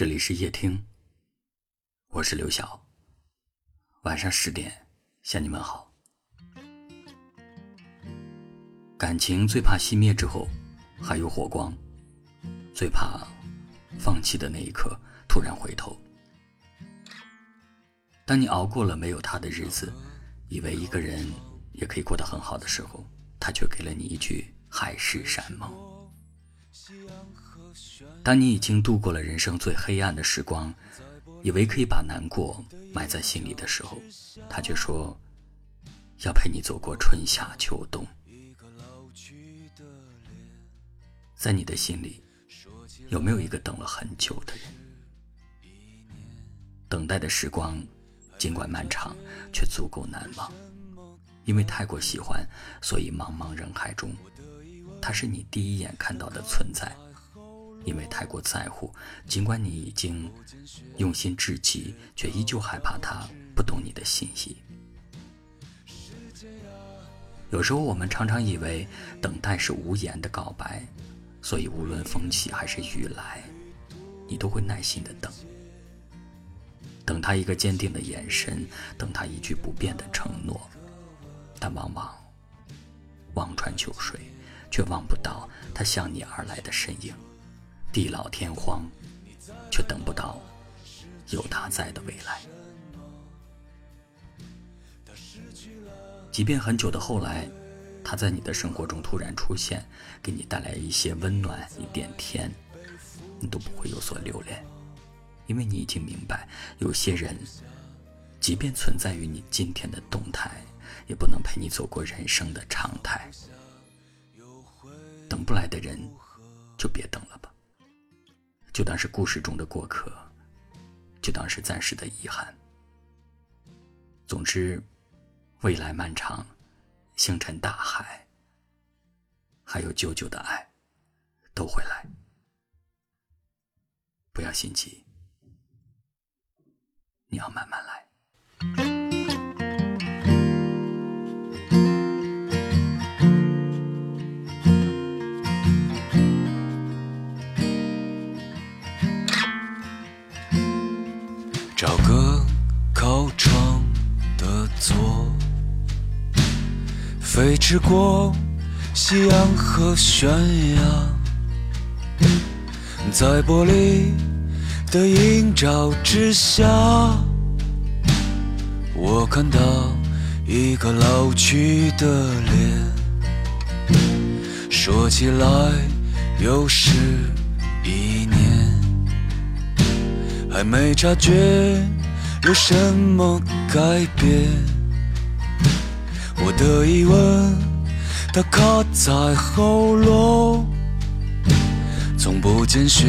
这里是夜听，我是刘晓。晚上十点向你们好。感情最怕熄灭之后还有火光，最怕放弃的那一刻突然回头。当你熬过了没有他的日子，以为一个人也可以过得很好的时候，他却给了你一句海誓山盟。当你已经度过了人生最黑暗的时光，以为可以把难过埋在心里的时候，他却说要陪你走过春夏秋冬。在你的心里，有没有一个等了很久的人？等待的时光，尽管漫长，却足够难忘。因为太过喜欢，所以茫茫人海中，他是你第一眼看到的存在。因为太过在乎，尽管你已经用心至极，却依旧害怕他不懂你的心意。有时候我们常常以为等待是无言的告白，所以无论风起还是雨来，你都会耐心的等，等他一个坚定的眼神，等他一句不变的承诺。但往往望穿秋水，却望不到他向你而来的身影。地老天荒，却等不到有他在的未来。即便很久的后来，他在你的生活中突然出现，给你带来一些温暖、一点甜，你都不会有所留恋，因为你已经明白，有些人，即便存在于你今天的动态，也不能陪你走过人生的常态。等不来的人，就别等了吧。就当是故事中的过客，就当是暂时的遗憾。总之，未来漫长，星辰大海，还有久久的爱，都会来。不要心急，你要慢慢来。飞驰过夕阳和悬崖，在玻璃的映照之下，我看到一个老去的脸，说起来又是一年。还没察觉有什么改变，我的疑问它卡在喉咙，从不见血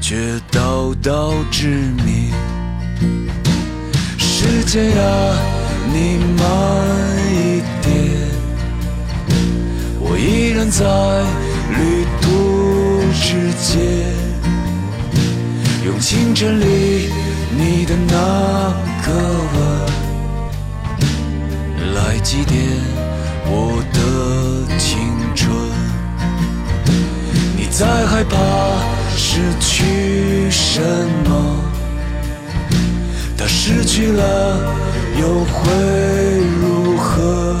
却道道致命。时间啊，你慢一点，我依然在旅途之间。用清晨里你的那个吻祭奠我的青春。你在害怕失去什么？他失去了又会如何？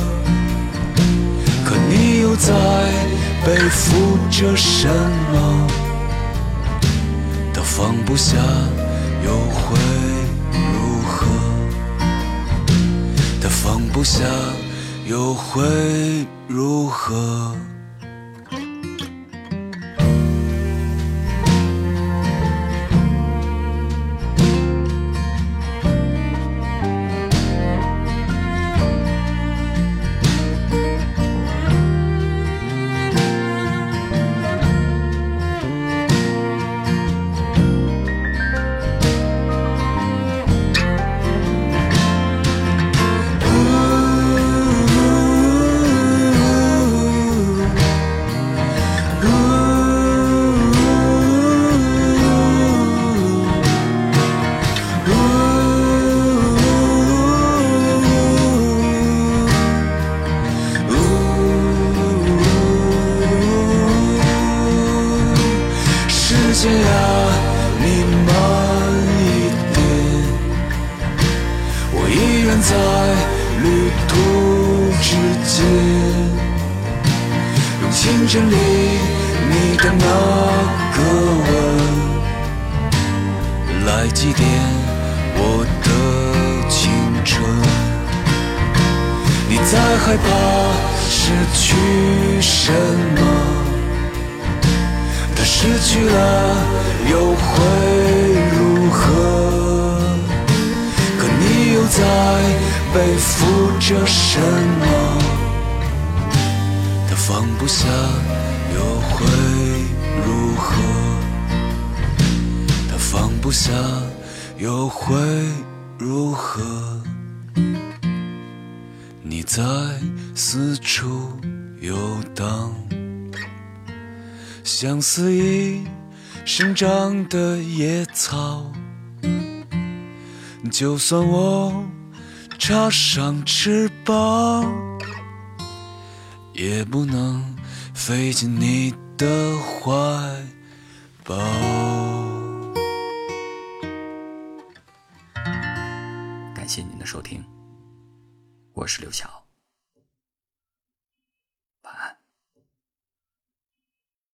可你又在背负着什么？他放不下又会不下又会如何？清晨里你的那个吻，来祭奠我的青春。你在害怕失去什么？但失去了又会如何？可你又在背负着什么？放不下又会如何？他放不下又会如何？你在四处游荡，像肆意生长的野草。就算我插上翅膀，也不能飞进你的怀抱。感谢您的收听，我是刘晓，